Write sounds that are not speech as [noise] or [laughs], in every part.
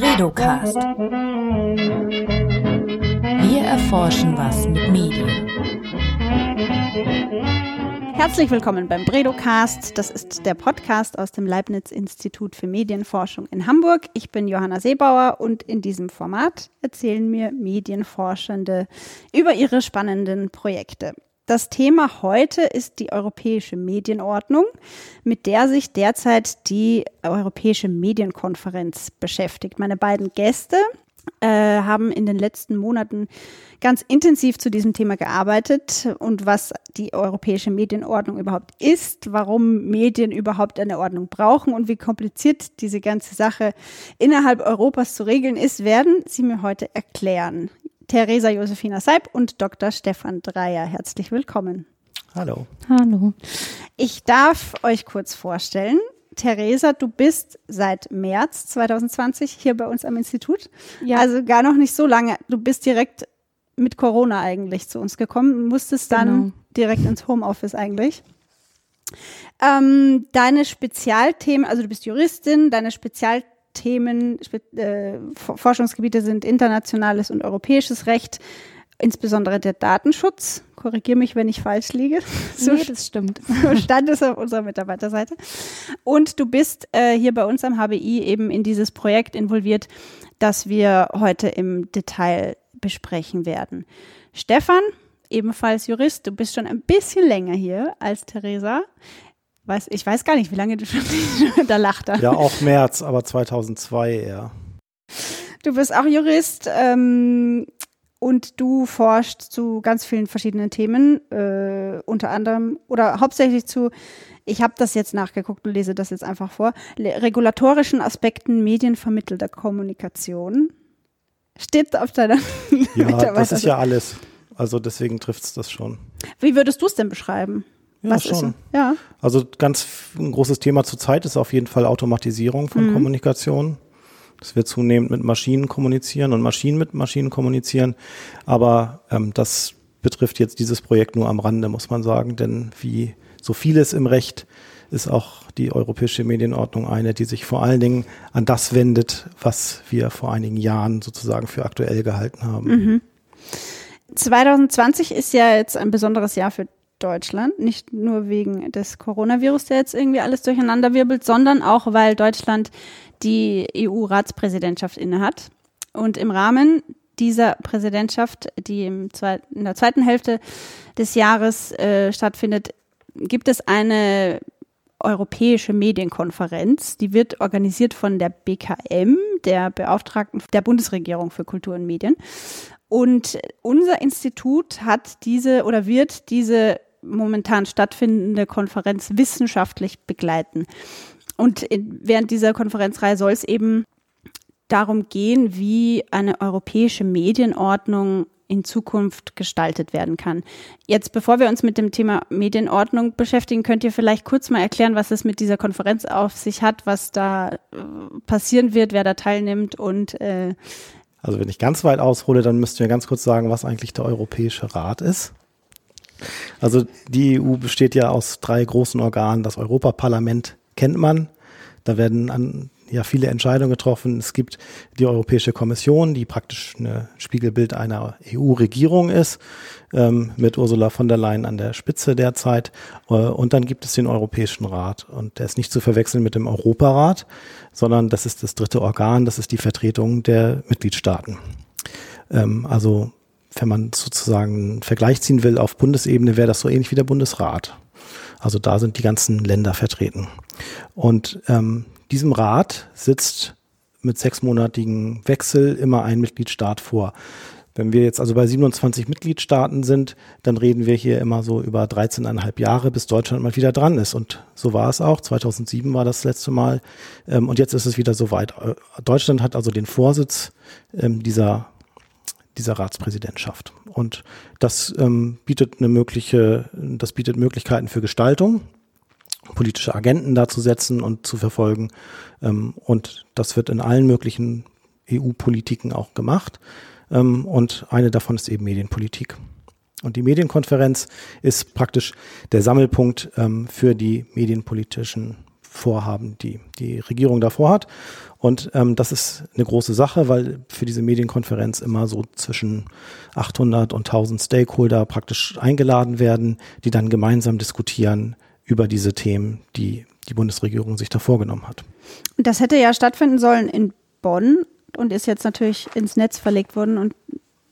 Bredocast. Wir erforschen was mit Medien. Herzlich willkommen beim Bredocast. Das ist der Podcast aus dem Leibniz-Institut für Medienforschung in Hamburg. Ich bin Johanna Seebauer und in diesem Format erzählen mir Medienforschende über ihre spannenden Projekte. Das Thema heute ist die Europäische Medienordnung, mit der sich derzeit die Europäische Medienkonferenz beschäftigt. Meine beiden Gäste äh, haben in den letzten Monaten ganz intensiv zu diesem Thema gearbeitet und was die europäische Medienordnung überhaupt ist, warum Medien überhaupt eine Ordnung brauchen und wie kompliziert diese ganze Sache innerhalb Europas zu regeln ist, werden sie mir heute erklären. Theresa Josefina Seib und Dr. Stefan Dreier. Herzlich willkommen. Hallo. Hallo. Ich darf euch kurz vorstellen. Theresa, du bist seit März 2020 hier bei uns am Institut. Ja. Also gar noch nicht so lange. Du bist direkt mit Corona eigentlich zu uns gekommen, musstest dann genau. direkt ins Homeoffice eigentlich. Ähm, deine Spezialthemen, also du bist Juristin, deine Spezialthemen Themen, äh, Forschungsgebiete sind internationales und europäisches Recht, insbesondere der Datenschutz. Korrigiere mich, wenn ich falsch liege. [laughs] So nee, das stimmt. [laughs] So stand es auf unserer Mitarbeiterseite. Und du bist äh, hier bei uns am HBI eben in dieses Projekt involviert, das wir heute im Detail besprechen werden. Stefan, ebenfalls Jurist, du bist schon ein bisschen länger hier als Theresa. Weiß, ich weiß gar nicht, wie lange du schon [laughs] da lacht. Ja, auch März, aber 2002 eher. Du bist auch Jurist ähm, und du forschst zu ganz vielen verschiedenen Themen, äh, unter anderem oder hauptsächlich zu, ich habe das jetzt nachgeguckt und lese das jetzt einfach vor, regulatorischen Aspekten medienvermittelter Kommunikation. Steht auf deiner Ja, das ist ja alles. Also deswegen trifft es das schon. Wie würdest du es denn beschreiben? Ja, Was schon. Ja. Also ganz ein großes Thema zurzeit ist auf jeden Fall Automatisierung von mhm. Kommunikation. Dass wir zunehmend mit Maschinen kommunizieren und Maschinen mit Maschinen kommunizieren. Aber ähm, das betrifft jetzt dieses Projekt nur am Rande, muss man sagen. Denn wie so vieles im Recht ist auch die europäische Medienordnung eine, die sich vor allen Dingen an das wendet, was wir vor einigen Jahren sozusagen für aktuell gehalten haben. Mhm. 2020 ist ja jetzt ein besonderes Jahr für Deutschland, nicht nur wegen des Coronavirus, der jetzt irgendwie alles durcheinander wirbelt, sondern auch, weil Deutschland die EU-Ratspräsidentschaft innehat. Und im Rahmen dieser Präsidentschaft, die im zweiten, in der zweiten Hälfte des Jahres äh, stattfindet, gibt es eine europäische Medienkonferenz. Die wird organisiert von der BKM, der Beauftragten der Bundesregierung für Kultur und Medien. Und unser Institut hat diese oder wird diese momentan stattfindende Konferenz wissenschaftlich begleiten. Und in, während dieser Konferenzreihe soll es eben darum gehen, wie eine europäische Medienordnung in Zukunft gestaltet werden kann. Jetzt, bevor wir uns mit dem Thema Medienordnung beschäftigen, könnt ihr vielleicht kurz mal erklären, was es mit dieser Konferenz auf sich hat, was da äh, passieren wird, wer da teilnimmt und äh also wenn ich ganz weit aushole, dann müssten wir ganz kurz sagen, was eigentlich der Europäische Rat ist. Also die EU besteht ja aus drei großen Organen. Das Europaparlament kennt man. Da werden an, ja viele Entscheidungen getroffen. Es gibt die Europäische Kommission, die praktisch ein Spiegelbild einer EU-Regierung ist, ähm, mit Ursula von der Leyen an der Spitze derzeit. Äh, und dann gibt es den Europäischen Rat. Und der ist nicht zu verwechseln mit dem Europarat, sondern das ist das dritte Organ, das ist die Vertretung der Mitgliedstaaten. Ähm, also wenn man sozusagen einen Vergleich ziehen will auf Bundesebene, wäre das so ähnlich wie der Bundesrat. Also da sind die ganzen Länder vertreten. Und ähm, diesem Rat sitzt mit sechsmonatigen Wechsel immer ein Mitgliedstaat vor. Wenn wir jetzt also bei 27 Mitgliedstaaten sind, dann reden wir hier immer so über 13,5 Jahre, bis Deutschland mal wieder dran ist. Und so war es auch. 2007 war das letzte Mal. Ähm, und jetzt ist es wieder soweit. Äh, Deutschland hat also den Vorsitz ähm, dieser dieser Ratspräsidentschaft. Und das ähm, bietet eine mögliche, das bietet Möglichkeiten für Gestaltung, politische Agenten da zu setzen und zu verfolgen. Ähm, und das wird in allen möglichen EU-Politiken auch gemacht. Ähm, und eine davon ist eben Medienpolitik. Und die Medienkonferenz ist praktisch der Sammelpunkt ähm, für die medienpolitischen Vorhaben, die die Regierung davor hat. Und ähm, das ist eine große Sache, weil für diese Medienkonferenz immer so zwischen 800 und 1000 Stakeholder praktisch eingeladen werden, die dann gemeinsam diskutieren über diese Themen, die die Bundesregierung sich da vorgenommen hat. Das hätte ja stattfinden sollen in Bonn und ist jetzt natürlich ins Netz verlegt worden und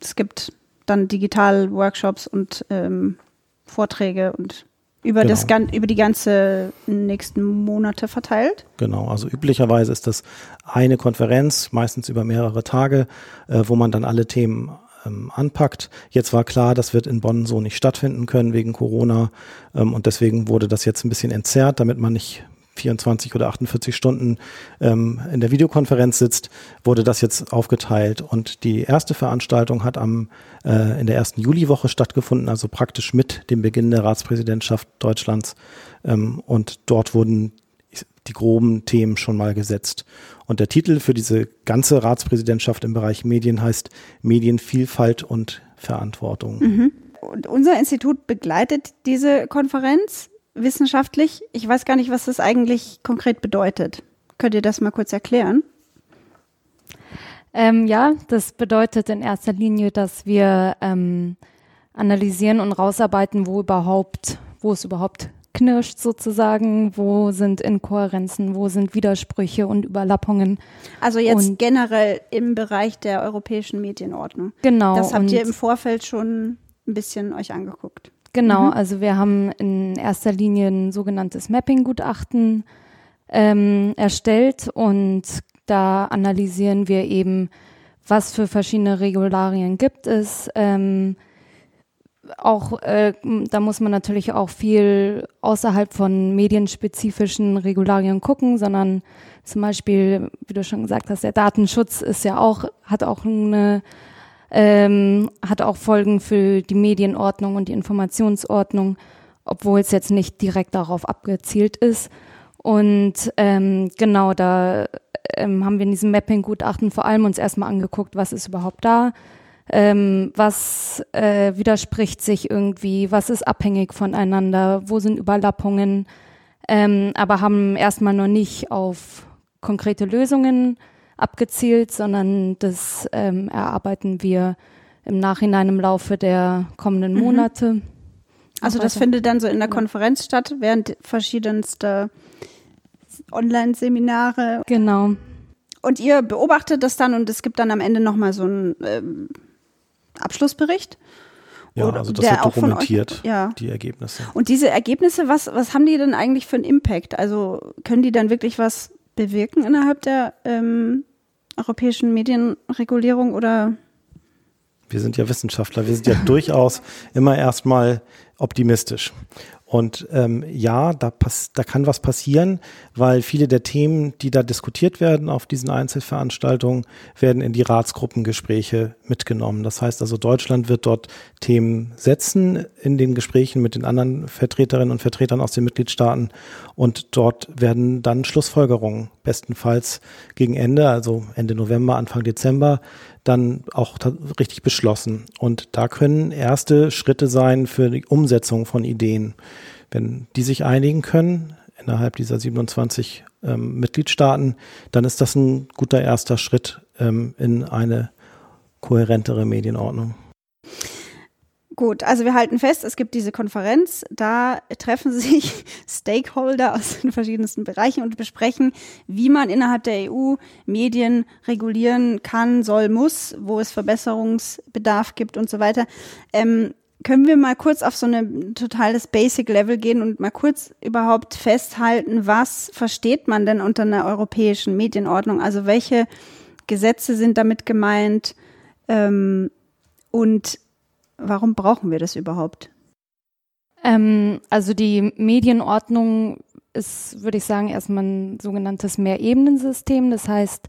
es gibt dann digital Workshops und ähm, Vorträge und über, genau. das, über die ganze nächsten Monate verteilt? Genau, also üblicherweise ist das eine Konferenz, meistens über mehrere Tage, äh, wo man dann alle Themen ähm, anpackt. Jetzt war klar, das wird in Bonn so nicht stattfinden können wegen Corona ähm, und deswegen wurde das jetzt ein bisschen entzerrt, damit man nicht 24 oder 48 Stunden ähm, in der Videokonferenz sitzt, wurde das jetzt aufgeteilt. Und die erste Veranstaltung hat am, äh, in der ersten Juliwoche stattgefunden, also praktisch mit dem Beginn der Ratspräsidentschaft Deutschlands. Ähm, und dort wurden die groben Themen schon mal gesetzt. Und der Titel für diese ganze Ratspräsidentschaft im Bereich Medien heißt Medienvielfalt und Verantwortung. Mhm. Und unser Institut begleitet diese Konferenz wissenschaftlich. Ich weiß gar nicht, was das eigentlich konkret bedeutet. Könnt ihr das mal kurz erklären? Ähm, ja, das bedeutet in erster Linie, dass wir ähm, analysieren und rausarbeiten, wo überhaupt, wo es überhaupt knirscht sozusagen, wo sind Inkohärenzen, wo sind Widersprüche und Überlappungen. Also jetzt und generell im Bereich der europäischen Medienordnung. Genau. Das habt ihr im Vorfeld schon ein bisschen euch angeguckt. Genau, mhm. also wir haben in erster Linie ein sogenanntes Mapping-Gutachten ähm, erstellt und da analysieren wir eben, was für verschiedene Regularien gibt es. Ähm, auch äh, da muss man natürlich auch viel außerhalb von medienspezifischen Regularien gucken, sondern zum Beispiel, wie du schon gesagt hast, der Datenschutz ist ja auch, hat auch eine ähm, hat auch Folgen für die Medienordnung und die Informationsordnung, obwohl es jetzt nicht direkt darauf abgezielt ist. Und ähm, genau, da ähm, haben wir in diesem Mapping-Gutachten vor allem uns erstmal angeguckt, was ist überhaupt da, ähm, was äh, widerspricht sich irgendwie, was ist abhängig voneinander, wo sind Überlappungen, ähm, aber haben erstmal noch nicht auf konkrete Lösungen abgezielt, sondern das ähm, erarbeiten wir im Nachhinein im Laufe der kommenden mhm. Monate. Mhm. Also das findet dann so in der Konferenz statt, während verschiedenste Online-Seminare. Genau. Und ihr beobachtet das dann und es gibt dann am Ende nochmal so einen ähm, Abschlussbericht. Ja, also das wird dokumentiert, euch, ja. die Ergebnisse. Und diese Ergebnisse, was, was haben die denn eigentlich für einen Impact? Also können die dann wirklich was bewirken innerhalb der ähm, europäischen Medienregulierung oder? Wir sind ja Wissenschaftler, wir sind ja [laughs] durchaus immer erstmal optimistisch. Und ähm, ja, da, pass da kann was passieren, weil viele der Themen, die da diskutiert werden auf diesen Einzelveranstaltungen, werden in die Ratsgruppengespräche mitgenommen. Das heißt also, Deutschland wird dort Themen setzen in den Gesprächen mit den anderen Vertreterinnen und Vertretern aus den Mitgliedstaaten. Und dort werden dann Schlussfolgerungen bestenfalls gegen Ende, also Ende November, Anfang Dezember, dann auch richtig beschlossen. Und da können erste Schritte sein für die Umsetzung von Ideen. Wenn die sich einigen können innerhalb dieser 27 ähm, Mitgliedstaaten, dann ist das ein guter erster Schritt ähm, in eine kohärentere Medienordnung. Gut, also wir halten fest, es gibt diese Konferenz, da treffen [laughs] sich Stakeholder aus den verschiedensten Bereichen und besprechen, wie man innerhalb der EU Medien regulieren kann, soll, muss, wo es Verbesserungsbedarf gibt und so weiter. Ähm, können wir mal kurz auf so ein totales Basic-Level gehen und mal kurz überhaupt festhalten, was versteht man denn unter einer europäischen Medienordnung? Also welche Gesetze sind damit gemeint? Ähm, und Warum brauchen wir das überhaupt? Ähm, also die Medienordnung ist, würde ich sagen, erstmal ein sogenanntes Mehrebenensystem. Das heißt,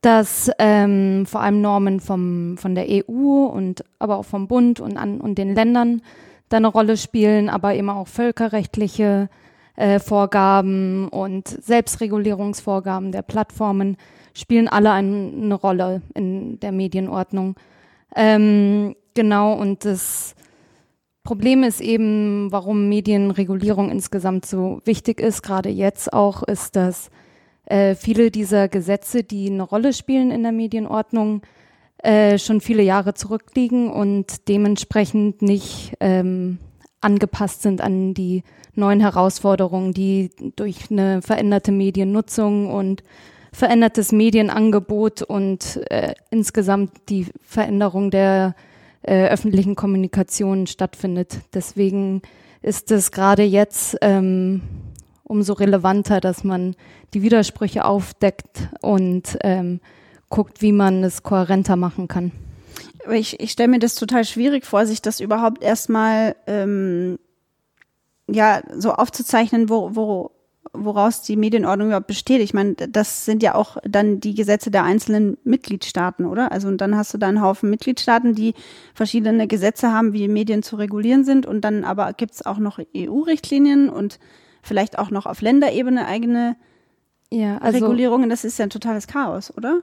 dass ähm, vor allem Normen vom, von der EU und aber auch vom Bund und, an, und den Ländern da eine Rolle spielen, aber eben auch völkerrechtliche äh, Vorgaben und Selbstregulierungsvorgaben der Plattformen spielen alle ein, eine Rolle in der Medienordnung. Ähm, Genau, und das Problem ist eben, warum Medienregulierung insgesamt so wichtig ist, gerade jetzt auch, ist, dass äh, viele dieser Gesetze, die eine Rolle spielen in der Medienordnung, äh, schon viele Jahre zurückliegen und dementsprechend nicht ähm, angepasst sind an die neuen Herausforderungen, die durch eine veränderte Mediennutzung und verändertes Medienangebot und äh, insgesamt die Veränderung der äh, öffentlichen Kommunikation stattfindet. Deswegen ist es gerade jetzt ähm, umso relevanter, dass man die Widersprüche aufdeckt und ähm, guckt, wie man es kohärenter machen kann. Ich, ich stelle mir das total schwierig vor, sich das überhaupt erstmal ähm, ja so aufzuzeichnen, wo, wo, woraus die Medienordnung überhaupt besteht. Ich meine, das sind ja auch dann die Gesetze der einzelnen Mitgliedstaaten, oder? Also und dann hast du da einen Haufen Mitgliedstaaten, die verschiedene Gesetze haben, wie Medien zu regulieren sind. Und dann aber gibt es auch noch EU-Richtlinien und vielleicht auch noch auf Länderebene eigene ja, also, Regulierungen. Das ist ja ein totales Chaos, oder?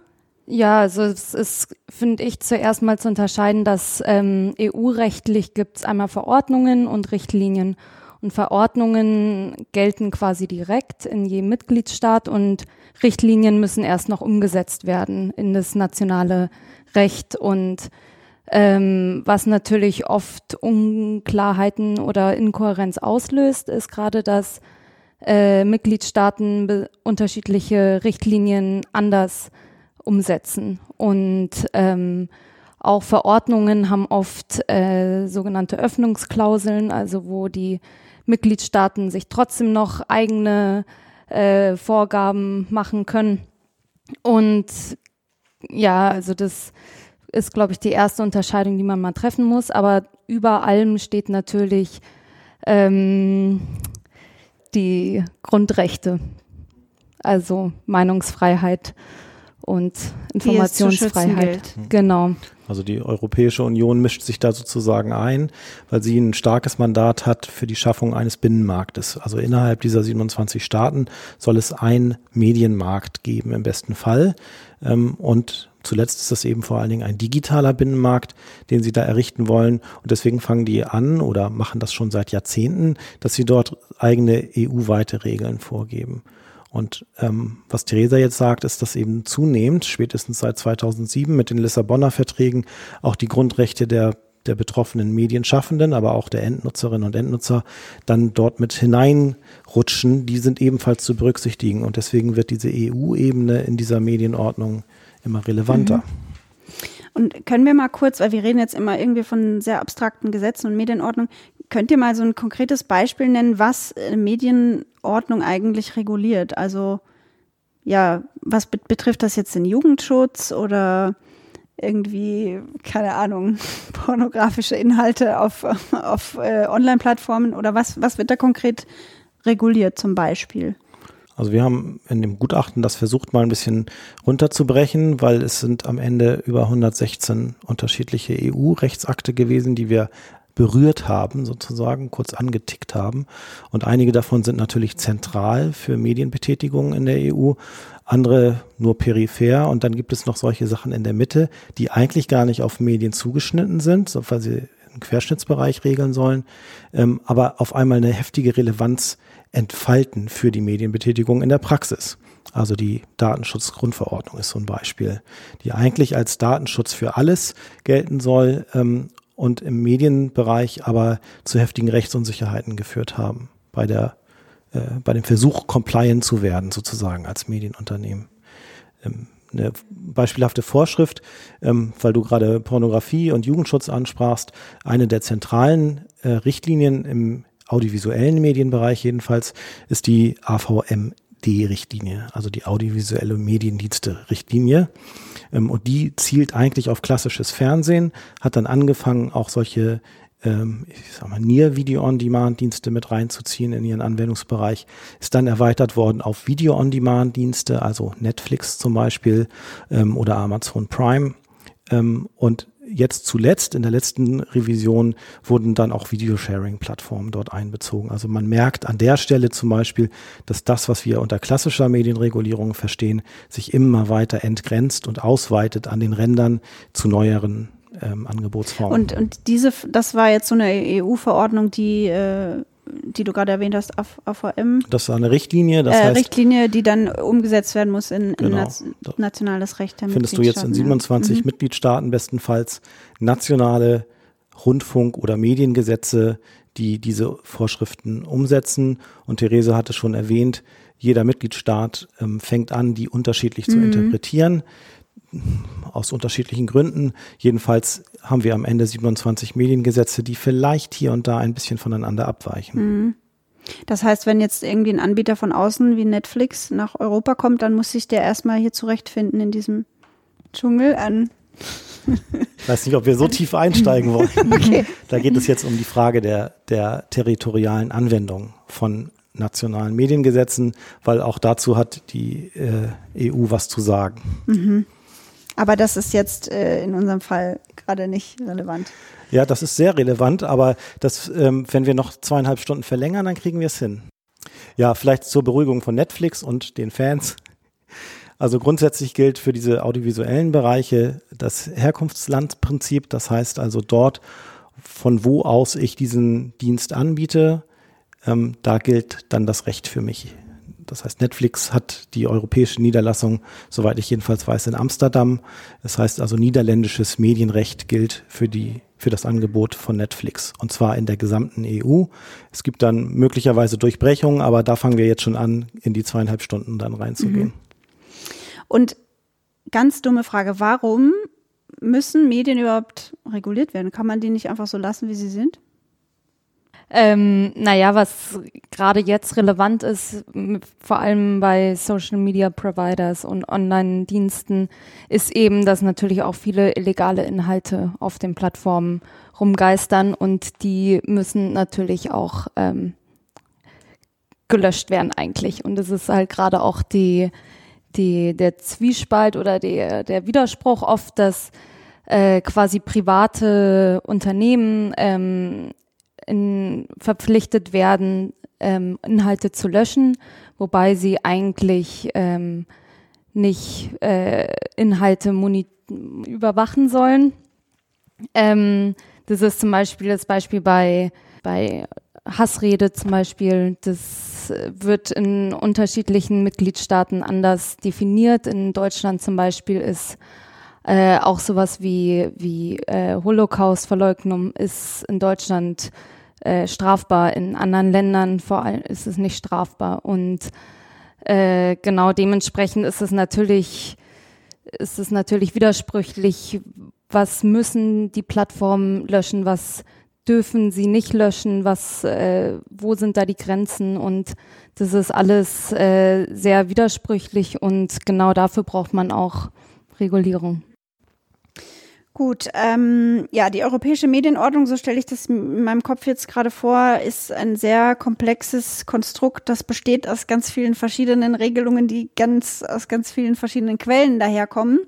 Ja, also es ist, finde ich, zuerst mal zu unterscheiden, dass ähm, EU-rechtlich gibt es einmal Verordnungen und Richtlinien. Und Verordnungen gelten quasi direkt in jedem Mitgliedstaat und Richtlinien müssen erst noch umgesetzt werden in das nationale Recht. Und ähm, was natürlich oft Unklarheiten oder Inkohärenz auslöst, ist gerade, dass äh, Mitgliedstaaten unterschiedliche Richtlinien anders umsetzen. Und ähm, auch Verordnungen haben oft äh, sogenannte Öffnungsklauseln, also wo die Mitgliedstaaten sich trotzdem noch eigene äh, Vorgaben machen können. Und ja, also das ist, glaube ich, die erste Unterscheidung, die man mal treffen muss. Aber über allem steht natürlich ähm, die Grundrechte, also Meinungsfreiheit und Informationsfreiheit. Genau. Also die Europäische Union mischt sich da sozusagen ein, weil sie ein starkes Mandat hat für die Schaffung eines Binnenmarktes. Also innerhalb dieser 27 Staaten soll es einen Medienmarkt geben im besten Fall. Ähm, und zuletzt ist das eben vor allen Dingen ein digitaler Binnenmarkt, den sie da errichten wollen. Und deswegen fangen die an oder machen das schon seit Jahrzehnten, dass sie dort eigene EU-weite Regeln vorgeben. Und ähm, was Theresa jetzt sagt, ist, dass eben zunehmend, spätestens seit 2007 mit den Lissabonner Verträgen, auch die Grundrechte der der betroffenen Medienschaffenden, aber auch der Endnutzerinnen und Endnutzer dann dort mit hineinrutschen, die sind ebenfalls zu berücksichtigen. Und deswegen wird diese EU-Ebene in dieser Medienordnung immer relevanter. Mhm. Und können wir mal kurz, weil wir reden jetzt immer irgendwie von sehr abstrakten Gesetzen und Medienordnung, Könnt ihr mal so ein konkretes Beispiel nennen, was äh, Medienordnung eigentlich reguliert? Also ja, was be betrifft das jetzt den Jugendschutz oder irgendwie, keine Ahnung, [laughs] pornografische Inhalte auf, [laughs] auf äh, Online-Plattformen oder was, was wird da konkret reguliert zum Beispiel? Also wir haben in dem Gutachten das versucht mal ein bisschen runterzubrechen, weil es sind am Ende über 116 unterschiedliche EU-Rechtsakte gewesen, die wir berührt haben, sozusagen, kurz angetickt haben. Und einige davon sind natürlich zentral für Medienbetätigungen in der EU, andere nur peripher. Und dann gibt es noch solche Sachen in der Mitte, die eigentlich gar nicht auf Medien zugeschnitten sind, weil sie einen Querschnittsbereich regeln sollen, ähm, aber auf einmal eine heftige Relevanz entfalten für die Medienbetätigung in der Praxis. Also die Datenschutzgrundverordnung ist so ein Beispiel, die eigentlich als Datenschutz für alles gelten soll ähm, und im Medienbereich aber zu heftigen Rechtsunsicherheiten geführt haben bei der äh, bei dem Versuch, compliant zu werden, sozusagen als Medienunternehmen. Ähm, eine beispielhafte Vorschrift, ähm, weil du gerade Pornografie und Jugendschutz ansprachst, eine der zentralen äh, Richtlinien im audiovisuellen Medienbereich jedenfalls ist die AVMD-Richtlinie, also die audiovisuelle Mediendienste-Richtlinie. Ähm, und die zielt eigentlich auf klassisches Fernsehen, hat dann angefangen, auch solche ähm, ich sag mal, Near-Video-on-Demand-Dienste mit reinzuziehen in ihren Anwendungsbereich, ist dann erweitert worden auf Video-on-Demand-Dienste, also Netflix zum Beispiel ähm, oder Amazon Prime. Ähm, und jetzt zuletzt, in der letzten Revision, wurden dann auch Videosharing-Plattformen dort einbezogen. Also man merkt an der Stelle zum Beispiel, dass das, was wir unter klassischer Medienregulierung verstehen, sich immer weiter entgrenzt und ausweitet an den Rändern zu neueren ähm, Angebotsformen. Und, und diese, das war jetzt so eine EU-Verordnung, die, äh, die du gerade erwähnt hast, AVM. Das war eine Richtlinie, das äh, heißt, Richtlinie, die dann umgesetzt werden muss in, in Genau. nationales Recht der findest du jetzt in Mitgliedstaaten, 27 ja. Mhm. Mitgliedstaaten bestenfalls nationale Rundfunk- oder Mediengesetze, die diese Vorschriften umsetzen. Und Therese hatte schon erwähnt, jeder Mitgliedstaat ähm, fängt an, die unterschiedlich zu Mhm. interpretieren, aus unterschiedlichen Gründen. Jedenfalls haben wir am Ende 27 Mediengesetze, die vielleicht hier und da ein bisschen voneinander abweichen. Mhm. Das heißt, wenn jetzt irgendwie ein Anbieter von außen wie Netflix nach Europa kommt, dann muss sich der erstmal hier zurechtfinden in diesem Dschungel an. Ich weiß nicht, ob wir so [laughs] tief einsteigen wollen. [laughs] Okay. Da geht es jetzt um die Frage der, der territorialen Anwendung von nationalen Mediengesetzen, weil auch dazu hat die äh, EU was zu sagen. Aber das ist jetzt äh, in unserem Fall gerade nicht relevant. Ja, das ist sehr relevant, aber das, ähm, wenn wir noch zweieinhalb Stunden verlängern, dann kriegen wir es hin. Ja, vielleicht zur Beruhigung von Netflix und den Fans. Also grundsätzlich gilt für diese audiovisuellen Bereiche das Herkunftslandprinzip. Das heißt also dort, von wo aus ich diesen Dienst anbiete, ähm, da gilt dann das Recht für mich. Das heißt, Netflix hat die europäische Niederlassung, soweit ich jedenfalls weiß, in Amsterdam. Das heißt also, niederländisches Medienrecht gilt für die, für das Angebot von Netflix. Und zwar in der gesamten EU. Es gibt dann möglicherweise Durchbrechungen, aber da fangen wir jetzt schon an, in die zweieinhalb Stunden dann reinzugehen. Und ganz dumme Frage, warum müssen Medien überhaupt reguliert werden? Kann man die nicht einfach so lassen, wie sie sind? Ähm, naja, was gerade jetzt relevant ist, vor allem bei Social Media Providers und Online-Diensten, ist eben, dass natürlich auch viele illegale Inhalte auf den Plattformen rumgeistern und die müssen natürlich auch ähm, gelöscht werden eigentlich. Und es ist halt gerade auch die, die, der Zwiespalt oder der, der Widerspruch oft, dass äh, quasi private Unternehmen ähm, in, verpflichtet werden, ähm, Inhalte zu löschen, wobei sie eigentlich ähm, nicht äh, Inhalte überwachen sollen. Ähm, das ist zum Beispiel das Beispiel bei, bei Hassrede zum Beispiel. Das wird in unterschiedlichen Mitgliedstaaten anders definiert. In Deutschland zum Beispiel ist äh, auch sowas wie, wie äh, Holocaust-Verleugnung ist in Deutschland äh, strafbar. In anderen Ländern vor allem ist es nicht strafbar. Und äh, genau dementsprechend ist es natürlich, ist es natürlich widersprüchlich, was müssen die Plattformen löschen, was dürfen sie nicht löschen, was, äh, wo sind da die Grenzen und das ist alles äh, sehr widersprüchlich und genau dafür braucht man auch Regulierung. Gut, ähm, ja, die europäische Medienordnung, so stelle ich das in meinem Kopf jetzt gerade vor, ist ein sehr komplexes Konstrukt, das besteht aus ganz vielen verschiedenen Regelungen, die ganz aus ganz vielen verschiedenen Quellen daherkommen.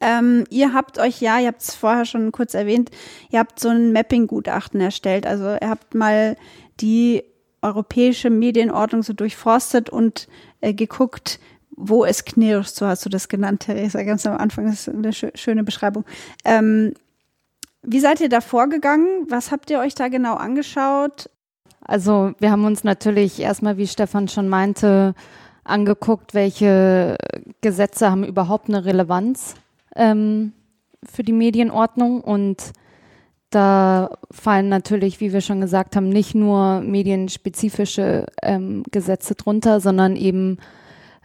Ähm, ihr habt euch ja, ihr habt es vorher schon kurz erwähnt, ihr habt so ein Mapping-Gutachten erstellt. Also ihr habt mal die europäische Medienordnung so durchforstet und äh, geguckt, wo es knirscht, so hast du das genannt, Theresa, ganz am Anfang. Das ist eine schö schöne Beschreibung. Ähm, wie seid ihr da vorgegangen? Was habt ihr euch da genau angeschaut? Also wir haben uns natürlich erstmal, wie Stefan schon meinte, angeguckt, welche Gesetze haben überhaupt eine Relevanz ähm, für die Medienordnung und da fallen natürlich, wie wir schon gesagt haben, nicht nur medienspezifische ähm, Gesetze drunter, sondern eben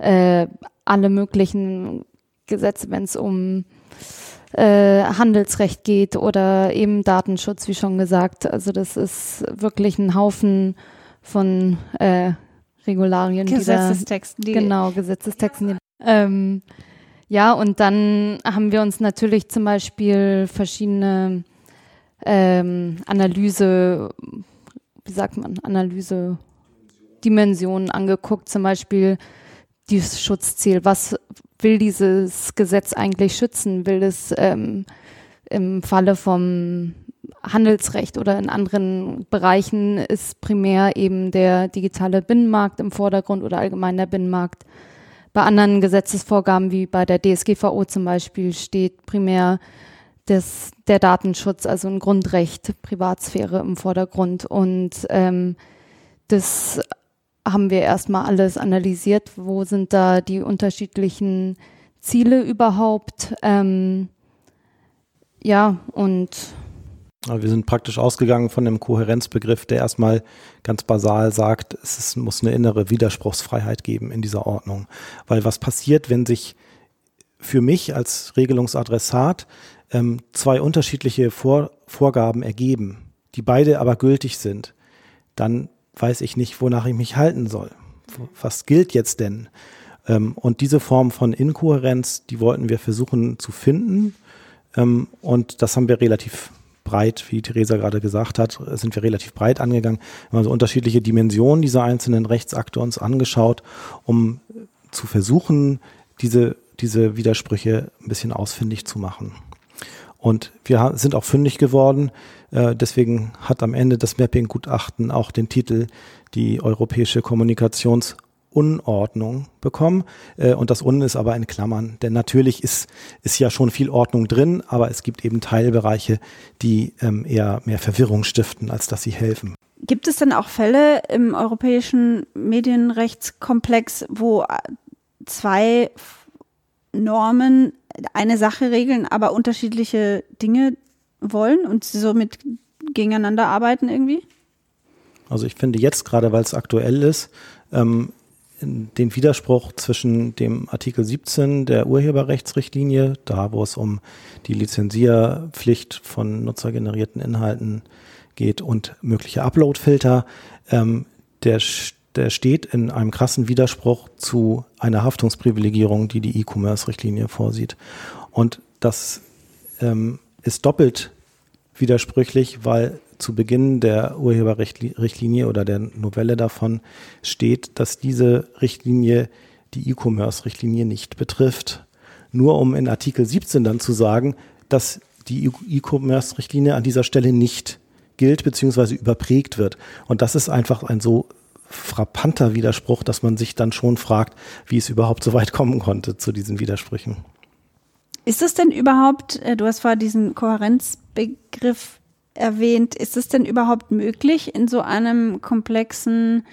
äh, alle möglichen Gesetze, wenn es um äh, Handelsrecht geht oder eben Datenschutz, wie schon gesagt. Also das ist wirklich ein Haufen von äh, Regularien. die da- Gesetzestexten. Die, Genau, Gesetzestexten. die- Ähm, ja, und dann haben wir uns natürlich zum Beispiel verschiedene ähm, Analyse, wie sagt man, Analyse Dimensionen angeguckt, zum Beispiel dieses Schutzziel. Was will dieses Gesetz eigentlich schützen? Will es ähm, im Falle vom Handelsrecht oder in anderen Bereichen ist primär eben der digitale Binnenmarkt im Vordergrund oder allgemein der Binnenmarkt. Bei anderen Gesetzesvorgaben wie bei der DSGVO zum Beispiel steht primär des, der Datenschutz, also ein Grundrecht, Privatsphäre im Vordergrund. Und ähm, das haben wir erstmal alles analysiert. Wo sind da die unterschiedlichen Ziele überhaupt? Ähm, ja, und wir sind praktisch ausgegangen von dem Kohärenzbegriff, der erstmal ganz basal sagt, es ist, muss eine innere Widerspruchsfreiheit geben in dieser Ordnung. Weil was passiert, wenn sich für mich als Regelungsadressat ähm, zwei unterschiedliche Vor Vorgaben ergeben, die beide aber gültig sind, dann weiß ich nicht, wonach ich mich halten soll. Was gilt jetzt denn? Ähm, und diese Form von Inkohärenz, die wollten wir versuchen zu finden. Ähm, und das haben wir relativ breit, wie Theresa gerade gesagt hat, sind wir relativ breit angegangen. Wir haben also unterschiedliche Dimensionen dieser einzelnen Rechtsakte uns angeschaut, um zu versuchen, diese, diese Widersprüche ein bisschen ausfindig zu machen. Und wir sind auch fündig geworden. Äh, deswegen hat am Ende das Mapping-Gutachten auch den Titel Die europäische Kommunikations- Unordnung bekommen. Äh, und das Unten ist aber in Klammern. Denn natürlich ist, ist ja schon viel Ordnung drin, aber es gibt eben Teilbereiche, die ähm, eher mehr Verwirrung stiften, als dass sie helfen. Gibt es denn auch Fälle im europäischen Medienrechtskomplex, wo zwei Normen eine Sache regeln, aber unterschiedliche Dinge wollen und somit gegeneinander arbeiten irgendwie? Also ich finde jetzt gerade, weil es aktuell ist, ähm, den Widerspruch zwischen dem Artikel 17 der Urheberrechtsrichtlinie, da wo es um die Lizenzierpflicht von nutzergenerierten Inhalten geht und mögliche Uploadfilter, ähm, der, der steht in einem krassen Widerspruch zu einer Haftungsprivilegierung, die die E-Commerce-Richtlinie vorsieht. Und das ähm, ist doppelt widersprüchlich, weil zu Beginn der Urheberrichtlinie oder der Novelle davon steht, dass diese Richtlinie die E-Commerce-Richtlinie nicht betrifft. Nur um in Artikel 17 dann zu sagen, dass die E-Commerce-Richtlinie an dieser Stelle nicht gilt bzw. überprägt wird. Und das ist einfach ein so frappanter Widerspruch, dass man sich dann schon fragt, wie es überhaupt so weit kommen konnte zu diesen Widersprüchen. Ist es denn überhaupt, äh, du hast vorher diesen Kohärenzbegriff erwähnt. Ist es denn überhaupt möglich, in so einem komplexen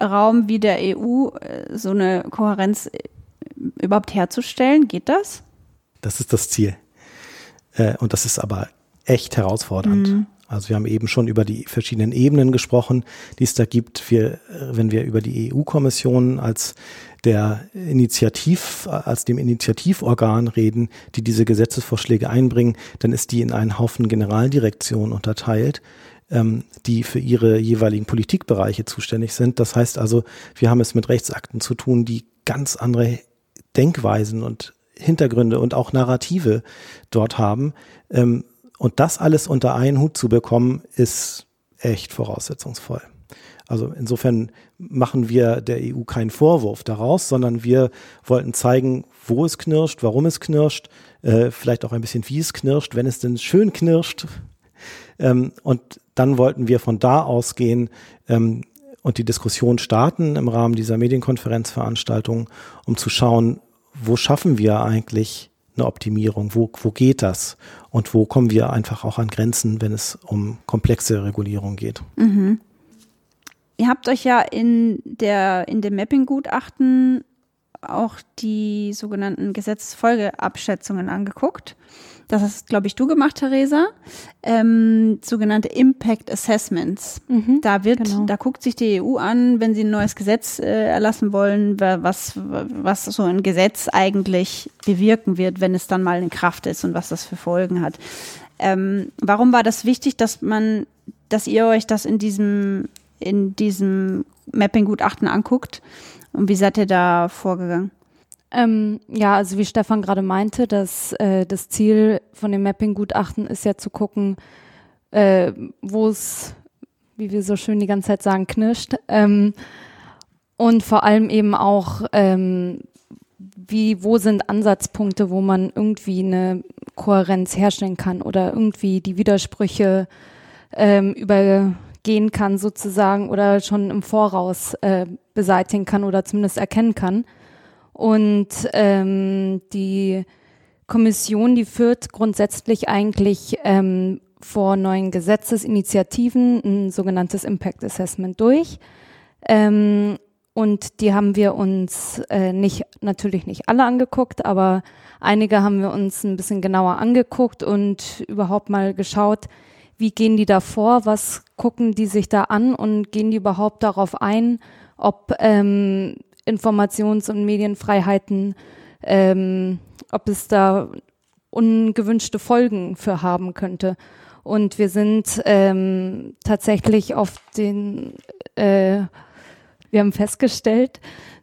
Raum wie der EU äh, so eine Kohärenz äh, überhaupt herzustellen? Geht das? Das ist das Ziel. Und das ist aber echt herausfordernd. Mhm. Also wir haben eben schon über die verschiedenen Ebenen gesprochen, die es da gibt. Wir, wenn wir über die EU-Kommission als der Initiativ, als dem Initiativorgan reden, die diese Gesetzesvorschläge einbringen, dann ist die in einen Haufen Generaldirektionen unterteilt, ähm, die für ihre jeweiligen Politikbereiche zuständig sind. Das heißt also, wir haben es mit Rechtsakten zu tun, die ganz andere Denkweisen und Hintergründe und auch Narrative dort haben. Ähm, und das alles unter einen Hut zu bekommen, ist echt voraussetzungsvoll. Also insofern machen wir der EU keinen Vorwurf daraus, sondern wir wollten zeigen, wo es knirscht, warum es knirscht, äh, vielleicht auch ein bisschen, wie es knirscht, wenn es denn schön knirscht. Ähm, und dann wollten wir von da ausgehen ähm, und die Diskussion starten im Rahmen dieser Medienkonferenzveranstaltung, um zu schauen, wo schaffen wir eigentlich eine Optimierung, wo, wo geht das und wo kommen wir einfach auch an Grenzen, wenn es um komplexe Regulierung geht. Mhm. Ihr habt euch ja in der in dem Mapping-Gutachten auch die sogenannten Gesetzesfolgeabschätzungen angeguckt. Das hast, glaube ich, du gemacht, Theresa. Ähm, sogenannte Impact Assessments. Mhm, da wird, genau. da guckt sich die EU an, wenn sie ein neues Gesetz äh, erlassen wollen, was, was so ein Gesetz eigentlich bewirken wird, wenn es dann mal in Kraft ist und was das für Folgen hat. Ähm, warum war das wichtig, dass man, dass ihr euch das in diesem in diesem Mapping-Gutachten anguckt. Und wie seid ihr da vorgegangen? Ähm, ja, also wie Stefan gerade meinte, dass äh, das Ziel von dem Mapping-Gutachten ist ja zu gucken, äh, wo es, wie wir so schön die ganze Zeit sagen, knirscht. Ähm, und vor allem eben auch, ähm, wie, wo sind Ansatzpunkte, wo man irgendwie eine Kohärenz herstellen kann oder irgendwie die Widersprüche ähm, über gehen kann sozusagen oder schon im Voraus äh, beseitigen kann oder zumindest erkennen kann. Und ähm, die Kommission, die führt grundsätzlich eigentlich ähm, vor neuen Gesetzesinitiativen ein sogenanntes Impact Assessment durch. Ähm, und die haben wir uns äh, nicht, natürlich nicht alle angeguckt, aber einige haben wir uns ein bisschen genauer angeguckt und überhaupt mal geschaut, wie gehen die da vor, was gucken die sich da an und gehen die überhaupt darauf ein, ob ähm, Informations- und Medienfreiheiten, ähm, ob es da ungewünschte Folgen für haben könnte. Und wir sind ähm, tatsächlich auf den äh, wir haben festgestellt,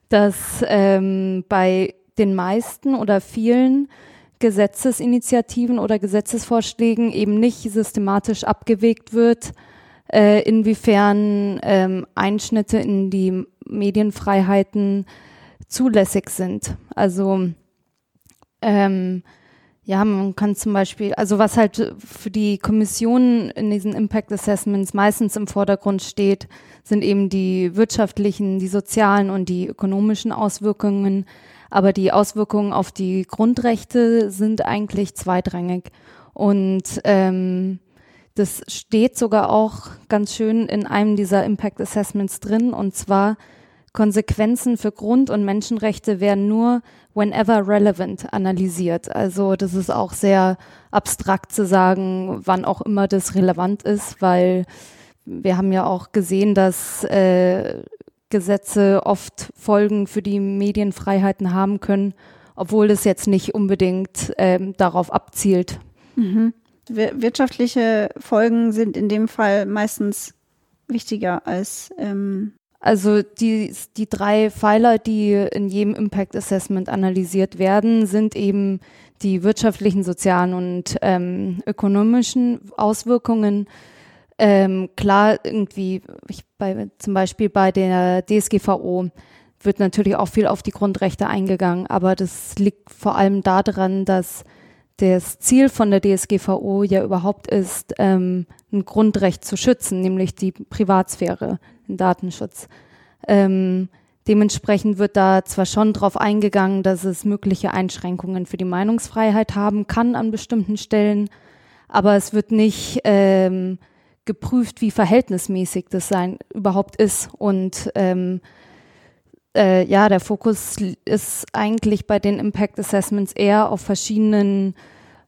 dass ähm, bei den meisten oder vielen Gesetzesinitiativen oder Gesetzesvorschlägen eben nicht systematisch abgewegt wird, äh, inwiefern ähm, Einschnitte in die Medienfreiheiten zulässig sind. Also ähm, ja, man kann zum Beispiel, also was halt für die Kommission in diesen Impact Assessments meistens im Vordergrund steht, sind eben die wirtschaftlichen, die sozialen und die ökonomischen Auswirkungen. Aber die Auswirkungen auf die Grundrechte sind eigentlich zweitrangig. Und ähm, das steht sogar auch ganz schön in einem dieser Impact Assessments drin. Und zwar Konsequenzen für Grund- und Menschenrechte werden nur whenever relevant analysiert. Also das ist auch sehr abstrakt zu sagen, wann auch immer das relevant ist, weil wir haben ja auch gesehen, dass äh, Gesetze oft Folgen für die Medienfreiheiten haben können, obwohl es jetzt nicht unbedingt ähm, darauf abzielt. Mhm. Wirtschaftliche Folgen sind in dem Fall meistens wichtiger als ähm also die, die drei Pfeiler, die in jedem Impact Assessment analysiert werden, sind eben die wirtschaftlichen, sozialen und ähm, ökonomischen Auswirkungen. Ähm, klar, irgendwie, ich, bei, zum Beispiel bei der DSGVO wird natürlich auch viel auf die Grundrechte eingegangen, aber das liegt vor allem daran, dass das Ziel von der DSGVO ja überhaupt ist, ähm, ein Grundrecht zu schützen, nämlich die Privatsphäre, den Datenschutz. Ähm, dementsprechend wird da zwar schon darauf eingegangen, dass es mögliche Einschränkungen für die Meinungsfreiheit haben kann an bestimmten Stellen, aber es wird nicht ähm, geprüft, wie verhältnismäßig das sein überhaupt ist. Und ähm, äh, ja, der Fokus ist eigentlich bei den Impact Assessments eher auf verschiedenen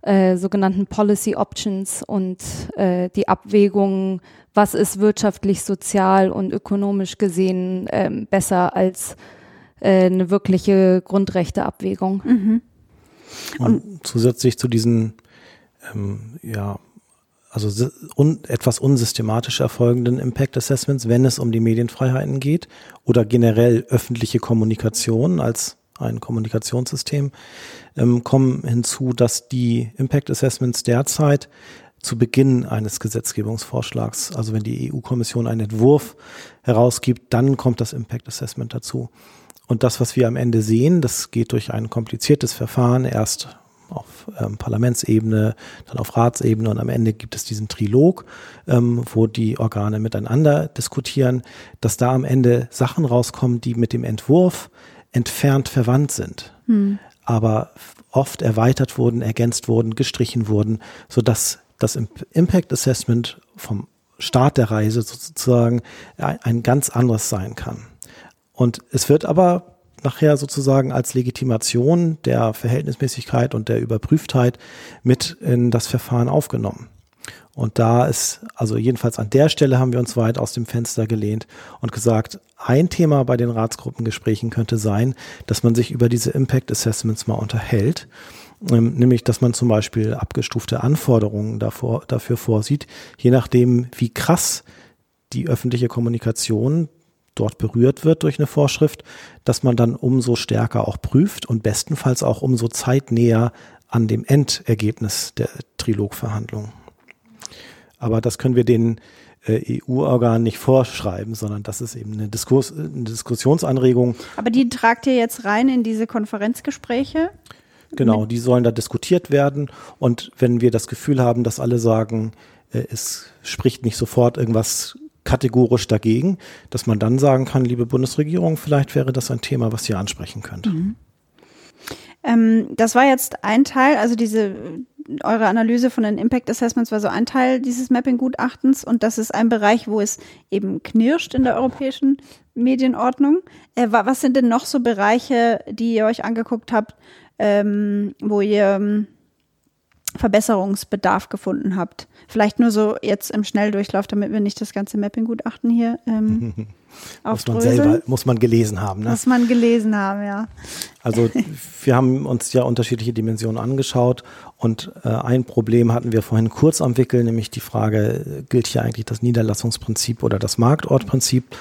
äh, sogenannten Policy Options und äh, die Abwägung, was ist wirtschaftlich, sozial und ökonomisch gesehen ähm, besser als äh, eine wirkliche Grundrechteabwägung. Mhm. Und, und zusätzlich zu diesen ähm, ja, also un, etwas unsystematisch erfolgenden Impact Assessments, wenn es um die Medienfreiheiten geht oder generell öffentliche Kommunikation als ein Kommunikationssystem, ähm, kommen hinzu, dass die Impact Assessments derzeit zu Beginn eines Gesetzgebungsvorschlags, also wenn die EU-Kommission einen Entwurf herausgibt, dann kommt das Impact Assessment dazu. Und das, was wir am Ende sehen, das geht durch ein kompliziertes Verfahren, erst auf ähm, Parlamentsebene, dann auf Ratsebene und am Ende gibt es diesen Trilog, ähm, wo die Organe miteinander diskutieren, dass da am Ende Sachen rauskommen, die mit dem Entwurf entfernt verwandt sind, hm. aber oft erweitert wurden, ergänzt wurden, gestrichen wurden, so dass das Impact Assessment vom Start der Reise sozusagen ein ganz anderes sein kann. Und es wird aber nachher sozusagen als Legitimation der Verhältnismäßigkeit und der Überprüftheit mit in das Verfahren aufgenommen. Und da ist, also jedenfalls an der Stelle haben wir uns weit aus dem Fenster gelehnt und gesagt, ein Thema bei den Ratsgruppengesprächen könnte sein, dass man sich über diese Impact Assessments mal unterhält. Ähm, nämlich, dass man zum Beispiel abgestufte Anforderungen davor, dafür vorsieht, je nachdem, wie krass die öffentliche Kommunikation dort berührt wird durch eine Vorschrift, dass man dann umso stärker auch prüft und bestenfalls auch umso zeitnäher an dem Endergebnis der Trilogverhandlungen. Aber das können wir den äh, EU-Organen nicht vorschreiben, sondern das ist eben eine, Diskurs, eine Diskussionsanregung. Aber die tragt ihr jetzt rein in diese Konferenzgespräche? Genau, die sollen da diskutiert werden. Und wenn wir das Gefühl haben, dass alle sagen, äh, es spricht nicht sofort irgendwas kategorisch dagegen, dass man dann sagen kann, liebe Bundesregierung, vielleicht wäre das ein Thema, was ihr ansprechen könnt. Mhm. Ähm, das war jetzt ein Teil, also diese eure Analyse von den Impact Assessments war so ein Teil dieses Mapping-Gutachtens und das ist ein Bereich, wo es eben knirscht in der europäischen Medienordnung. Äh, was sind denn noch so Bereiche, die ihr euch angeguckt habt, ähm, wo ihr ähm, Verbesserungsbedarf gefunden habt? Vielleicht nur so jetzt im Schnelldurchlauf, damit wir nicht das ganze Mapping-Gutachten hier ähm, [laughs] muss man selber, muss man gelesen haben. Ne? Muss man gelesen haben, ja. Also wir haben uns ja unterschiedliche Dimensionen angeschaut und äh, ein Problem hatten wir vorhin kurz am Wickel, nämlich die Frage, gilt hier eigentlich das Niederlassungsprinzip oder das Marktortprinzip?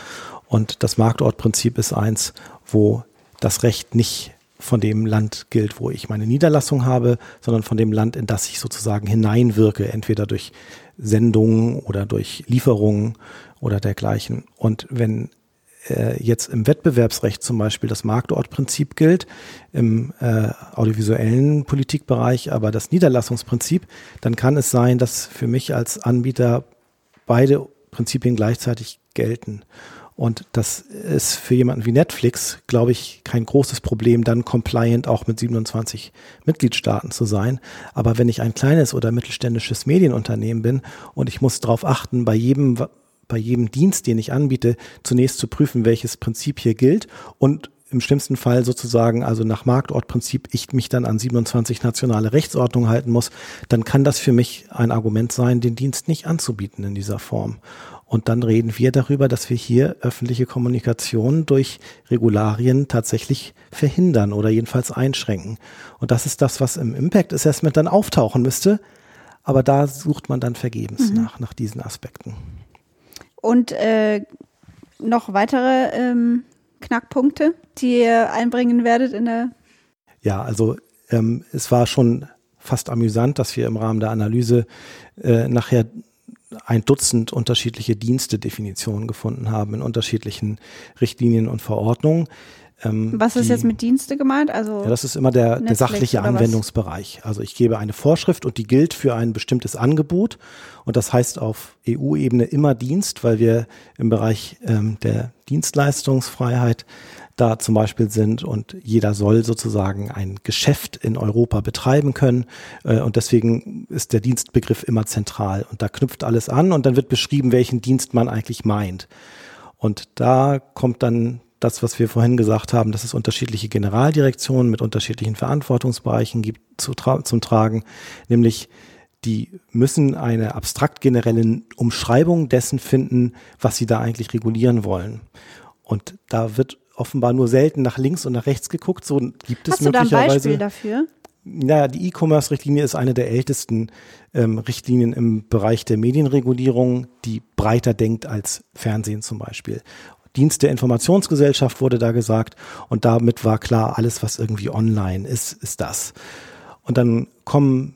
Und das Marktortprinzip ist eins, wo das Recht nicht von dem Land gilt, wo ich meine Niederlassung habe, sondern von dem Land, in das ich sozusagen hineinwirke, entweder durch Sendungen oder durch Lieferungen oder dergleichen. Und wenn äh, jetzt im Wettbewerbsrecht zum Beispiel das Marktortprinzip gilt, im äh, audiovisuellen Politikbereich aber das Niederlassungsprinzip, dann kann es sein, dass für mich als Anbieter beide Prinzipien gleichzeitig gelten. Und das ist für jemanden wie Netflix, glaube ich, kein großes Problem, dann compliant auch mit 27 Mitgliedstaaten zu sein. Aber wenn ich ein kleines oder mittelständisches Medienunternehmen bin und ich muss darauf achten, bei jedem bei jedem Dienst, den ich anbiete, zunächst zu prüfen, welches Prinzip hier gilt und im schlimmsten Fall sozusagen, also nach Marktortprinzip, ich mich dann an 27 nationale Rechtsordnungen halten muss, dann kann das für mich ein Argument sein, den Dienst nicht anzubieten in dieser Form. Und dann reden wir darüber, dass wir hier öffentliche Kommunikation durch Regularien tatsächlich verhindern oder jedenfalls einschränken. Und das ist das, was im Impact Assessment dann auftauchen müsste. Aber da sucht man dann vergebens mhm. nach, nach diesen Aspekten. Und äh, noch weitere ähm, Knackpunkte, die ihr einbringen werdet in der. Ja, also ähm, es war schon fast amüsant, dass wir im Rahmen der Analyse äh, nachher ein Dutzend unterschiedliche Dienstedefinitionen gefunden haben in unterschiedlichen Richtlinien und Verordnungen. Ähm, was ist die, jetzt mit Dienste gemeint? Also ja, das ist immer der, der sachliche Anwendungsbereich. Was? Also ich gebe eine Vorschrift und die gilt für ein bestimmtes Angebot und das heißt auf EU-Ebene immer Dienst, weil wir im Bereich ähm, der Dienstleistungsfreiheit da zum Beispiel sind und jeder soll sozusagen ein Geschäft in Europa betreiben können äh, und deswegen ist der Dienstbegriff immer zentral und da knüpft alles an und dann wird beschrieben, welchen Dienst man eigentlich meint. Und da kommt dann das, was wir vorhin gesagt haben, dass es unterschiedliche Generaldirektionen mit unterschiedlichen Verantwortungsbereichen gibt, zu tra zum Tragen, nämlich die müssen eine abstrakt generelle Umschreibung dessen finden, was sie da eigentlich regulieren wollen. Und da wird offenbar nur selten nach links und nach rechts geguckt. So gibt es Hast möglicherweise. Du da ein Beispiel dafür? Naja, die E-Commerce-Richtlinie ist eine der ältesten ähm, Richtlinien im Bereich der Medienregulierung, die breiter denkt als Fernsehen zum Beispiel. Dienst der Informationsgesellschaft wurde da gesagt und damit war klar, alles, was irgendwie online ist, ist das. Und dann kommen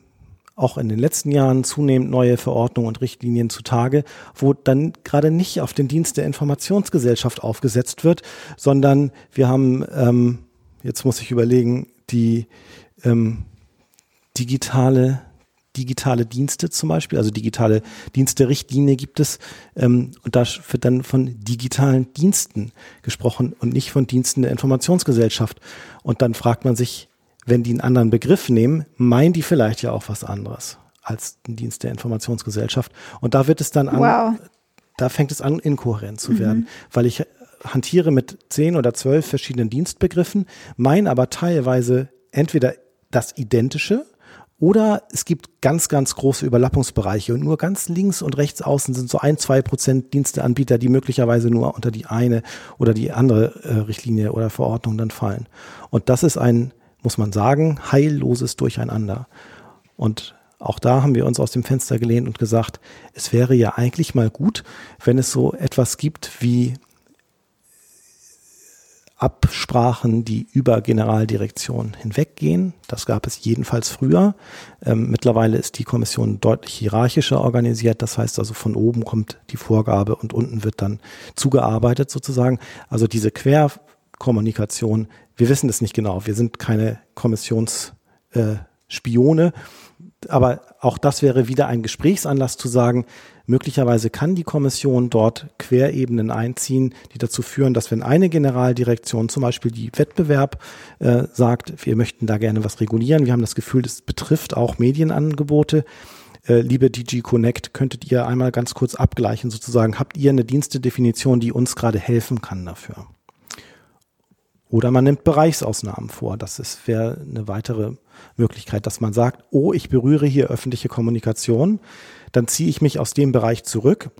auch in den letzten Jahren zunehmend neue Verordnungen und Richtlinien zutage, wo dann gerade nicht auf den Dienst der Informationsgesellschaft aufgesetzt wird, sondern wir haben, ähm, jetzt muss ich überlegen, die ähm, digitale digitale Dienste zum Beispiel, also digitale Dienste-Richtlinie gibt es. Ähm, und da wird dann von digitalen Diensten gesprochen und nicht von Diensten der Informationsgesellschaft. Und dann fragt man sich, wenn die einen anderen Begriff nehmen, meinen die vielleicht ja auch was anderes als ein Dienst der Informationsgesellschaft. Und da wird es dann an, wow. da fängt es an, inkohärent zu mhm. werden, weil ich hantiere mit zehn oder zwölf verschiedenen Dienstbegriffen, meine aber teilweise entweder das Identische oder es gibt ganz, ganz große Überlappungsbereiche und nur ganz links und rechts außen sind so ein, zwei Prozent Diensteanbieter, die möglicherweise nur unter die eine oder die andere äh, Richtlinie oder Verordnung dann fallen. Und das ist ein, muss man sagen, heilloses Durcheinander. Und auch da haben wir uns aus dem Fenster gelehnt und gesagt, es wäre ja eigentlich mal gut, wenn es so etwas gibt wie Absprachen, die über Generaldirektionen hinweggehen. Das gab es jedenfalls früher. Ähm, mittlerweile ist die Kommission deutlich hierarchischer organisiert. Das heißt also, von oben kommt die Vorgabe und unten wird dann zugearbeitet sozusagen. Also diese Querkommunikation, wir wissen es nicht genau. Wir sind keine Kommissions, äh. Aber auch das wäre wieder ein Gesprächsanlass zu sagen, möglicherweise kann die Kommission dort Querebenen einziehen, die dazu führen, dass wenn eine Generaldirektion, zum Beispiel die Wettbewerb, äh, sagt, wir möchten da gerne was regulieren, wir haben das Gefühl, das betrifft auch Medienangebote, äh, liebe DG Connect, könntet ihr einmal ganz kurz abgleichen, sozusagen, habt ihr eine Dienstedefinition, die uns gerade helfen kann dafür? Oder man nimmt Bereichsausnahmen vor. Das wäre eine weitere Möglichkeit, dass man sagt, oh, ich berühre hier öffentliche Kommunikation, dann ziehe ich mich aus dem Bereich zurück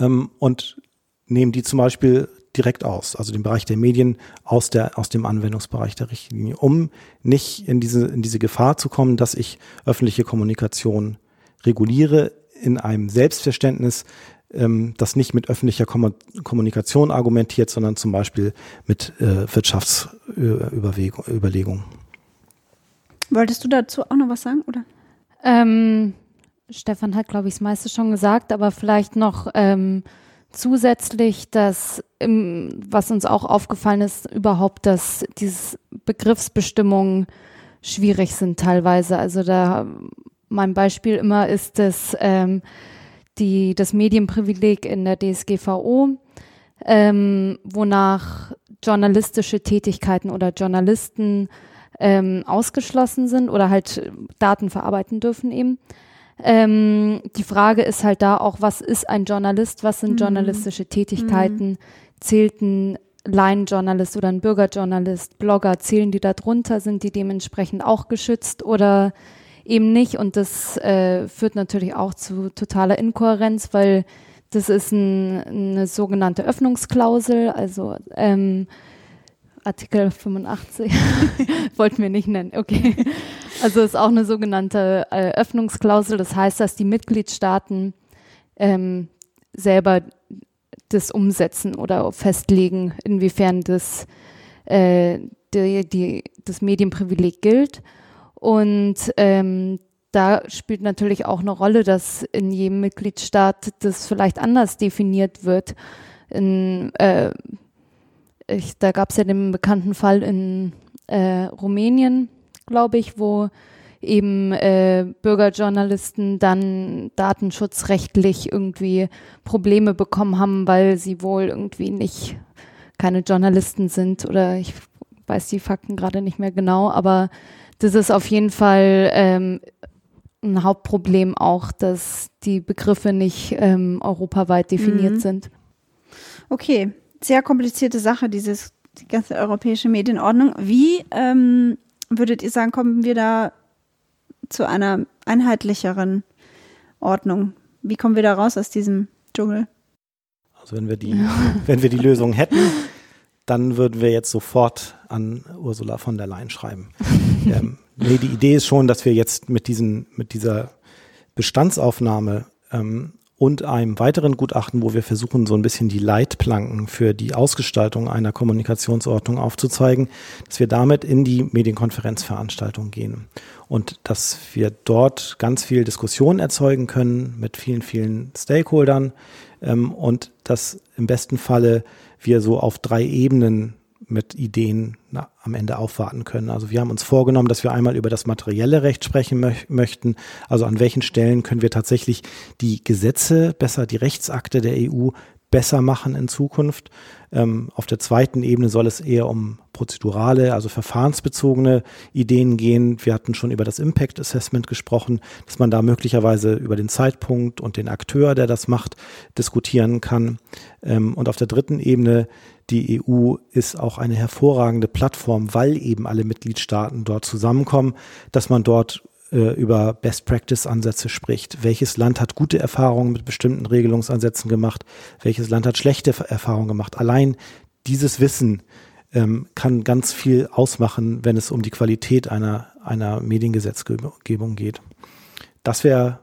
ähm, und nehme die zum Beispiel direkt aus, also den Bereich der Medien aus, der, aus dem Anwendungsbereich der Richtlinie, um nicht in diese, in diese Gefahr zu kommen, dass ich öffentliche Kommunikation reguliere in einem Selbstverständnis, ähm, das nicht mit öffentlicher Kom Kommunikation argumentiert, sondern zum Beispiel mit äh, Wirtschaftsüberlegungen. Wolltest du dazu auch noch was sagen, oder? Ähm, Stefan hat, glaube ich, das meiste schon gesagt, aber vielleicht noch ähm, zusätzlich, dass im, was uns auch aufgefallen ist, überhaupt, dass diese Begriffsbestimmungen schwierig sind teilweise. Also da mein Beispiel immer ist das, ähm, die, das Medienprivileg in der DSGVO, ähm, wonach journalistische Tätigkeiten oder Journalisten ähm, ausgeschlossen sind oder halt Daten verarbeiten dürfen eben. Ähm, die Frage ist halt da auch, was ist ein Journalist? Was sind mhm. journalistische Tätigkeiten? Mhm. Zählt ein Laienjournalist oder ein Bürgerjournalist, Blogger, zählen die da drunter? Sind die dementsprechend auch geschützt oder eben nicht? Und das äh, führt natürlich auch zu totaler Inkohärenz, weil das ist ein, eine sogenannte Öffnungsklausel, also ähm, Artikel 85, [laughs] wollten wir nicht nennen, okay. Also ist auch eine sogenannte äh, Öffnungsklausel. Das heißt, dass die Mitgliedstaaten ähm, selber das umsetzen oder festlegen, inwiefern das, äh, die, die, das Medienprivileg gilt. Und ähm, da spielt natürlich auch eine Rolle, dass in jedem Mitgliedstaat das vielleicht anders definiert wird. In, äh, ich, da gab es ja den bekannten Fall in äh, Rumänien, glaube ich, wo eben äh, Bürgerjournalisten dann datenschutzrechtlich irgendwie Probleme bekommen haben, weil sie wohl irgendwie nicht keine Journalisten sind oder ich weiß die Fakten gerade nicht mehr genau, aber das ist auf jeden Fall ähm, ein Hauptproblem auch, dass die Begriffe nicht ähm, europaweit definiert mhm. sind. Okay, sehr komplizierte Sache, dieses, die ganze europäische Medienordnung. Wie ähm, würdet ihr sagen, kommen wir da zu einer einheitlicheren Ordnung? Wie kommen wir da raus aus diesem Dschungel? Also wenn wir die, [laughs] wenn wir die Lösung hätten, [laughs] dann würden wir jetzt sofort an Ursula von der Leyen schreiben. Ähm, nee, die Idee ist schon, dass wir jetzt mit diesen, mit dieser Bestandsaufnahme ähm, und einem weiteren Gutachten, wo wir versuchen, so ein bisschen die Leitplanken für die Ausgestaltung einer Kommunikationsordnung aufzuzeigen, dass wir damit in die Medienkonferenzveranstaltung gehen. Und dass wir dort ganz viel Diskussion erzeugen können mit vielen, vielen Stakeholdern ähm, und dass im besten Falle wir so auf drei Ebenen mit Ideen na, am Ende aufwarten können. Also wir haben uns vorgenommen, dass wir einmal über das materielle Recht sprechen mö möchten. Also an welchen Stellen können wir tatsächlich die Gesetze besser, die Rechtsakte der EU besser machen in Zukunft. Ähm, auf der zweiten Ebene soll es eher um prozedurale, also verfahrensbezogene Ideen gehen. Wir hatten schon über das Impact Assessment gesprochen, dass man da möglicherweise über den Zeitpunkt und den Akteur, der das macht, diskutieren kann. Ähm, und auf der dritten Ebene die EU ist auch eine hervorragende Plattform, weil eben alle Mitgliedstaaten dort zusammenkommen, dass man dort äh, über Best Practice Ansätze spricht. Welches Land hat gute Erfahrungen mit bestimmten Regelungsansätzen gemacht? Welches Land hat schlechte Erfahrungen gemacht? Allein dieses Wissen ähm, kann ganz viel ausmachen, wenn es um die Qualität einer, einer Mediengesetzgebung geht. Das wäre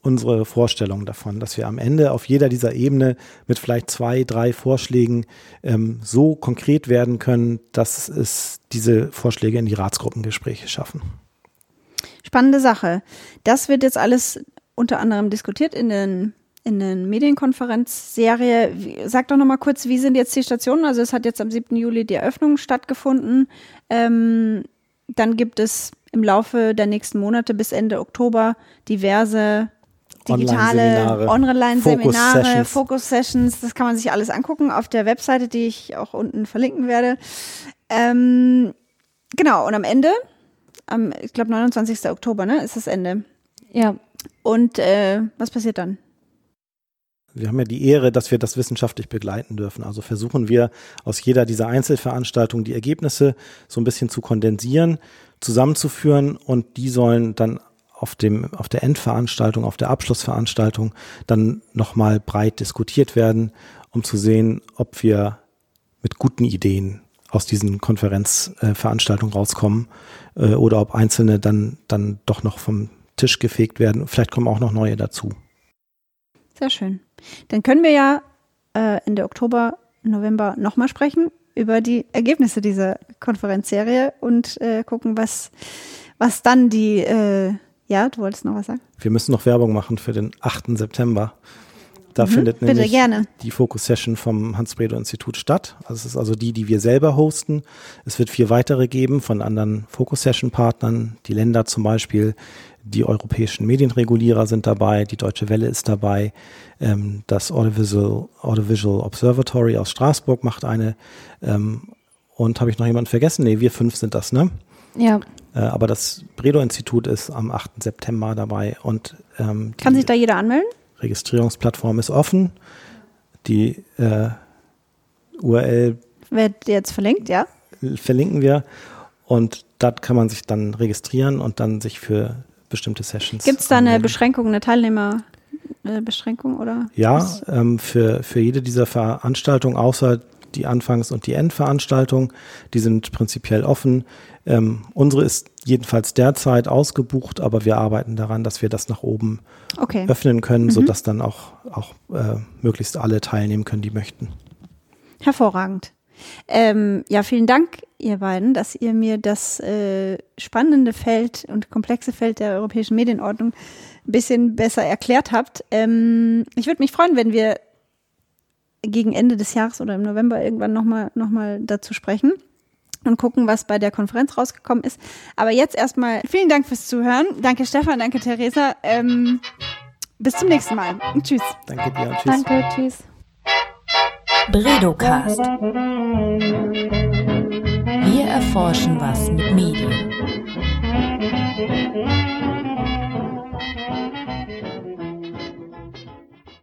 unsere Vorstellung davon, dass wir am Ende auf jeder dieser Ebene mit vielleicht zwei, drei Vorschlägen ähm, so konkret werden können, dass es diese Vorschläge in die Ratsgruppengespräche schaffen. Spannende Sache. Das wird jetzt alles unter anderem diskutiert in den in den Medienkonferenzserie. Sag doch noch mal kurz, wie sind jetzt die Stationen? Also es hat jetzt am 7. Juli die Eröffnung stattgefunden. Ähm, dann gibt es im Laufe der nächsten Monate bis Ende Oktober diverse digitale Online-Seminare, Focus-Sessions. Das kann man sich alles angucken auf der Webseite, die ich auch unten verlinken werde. Ähm, genau, und am Ende, am, ich glaube 29. Oktober, ne, ist das Ende. Ja. Und äh, was passiert dann? Wir haben ja die Ehre, dass wir das wissenschaftlich begleiten dürfen. Also versuchen wir aus jeder dieser Einzelveranstaltungen die Ergebnisse so ein bisschen zu kondensieren, zusammenzuführen und die sollen dann auf dem, auf der Endveranstaltung, auf der Abschlussveranstaltung dann nochmal breit diskutiert werden, um zu sehen, ob wir mit guten Ideen aus diesen Konferenzveranstaltungen rauskommen äh, oder ob einzelne dann, dann doch noch vom Tisch gefegt werden. Vielleicht kommen auch noch neue dazu. Sehr schön. Dann können wir ja äh, Ende Oktober, November nochmal sprechen über die Ergebnisse dieser Konferenzserie und äh, gucken, was, was dann die, äh, ja, du wolltest noch was sagen? Wir müssen noch Werbung machen für den 8. September. Da mhm, findet nämlich gerne. die Focus-Session vom Hans-Bredow-Institut statt. Also es ist also die, die wir selber hosten. Es wird vier weitere geben von anderen Focus-Session-Partnern. Die Länder zum Beispiel, die europäischen Medienregulierer sind dabei, die Deutsche Welle ist dabei, ähm, das Audiovisual, Audiovisual Observatory aus Straßburg macht eine. Ähm, und habe ich noch jemanden vergessen? Nee, wir fünf sind das, ne? Ja. Äh, aber das Bredow-Institut ist am 8. September dabei. Und, ähm, Kann sich da jeder anmelden? Registrierungsplattform ist offen. Die äh, URL wird jetzt verlinkt, ja? Verlinken wir. Und dort kann man sich dann registrieren und dann sich für bestimmte Sessions. Gibt es da eine Beschränkung, eine Teilnehmerbeschränkung oder? Ja, ähm, für, für jede dieser Veranstaltungen, außer die Anfangs- und die Endveranstaltung, die sind prinzipiell offen. Ähm, unsere ist jedenfalls derzeit ausgebucht, aber wir arbeiten daran, dass wir das nach oben okay. öffnen können, mhm. sodass dann auch, auch äh, möglichst alle teilnehmen können, die möchten. Hervorragend. Ähm, ja, vielen Dank, ihr beiden, dass ihr mir das äh, spannende Feld und komplexe Feld der europäischen Medienordnung ein bisschen besser erklärt habt. Ähm, ich würde mich freuen, wenn wir gegen Ende des Jahres oder im November irgendwann nochmal noch mal dazu sprechen und gucken, was bei der Konferenz rausgekommen ist. Aber jetzt erstmal vielen Dank fürs Zuhören. Danke Stefan, danke Theresa. Ähm, bis zum nächsten Mal. Und tschüss. Danke dir und tschüss. Danke, tschüss. Bredocast. Wir erforschen was mit Medien.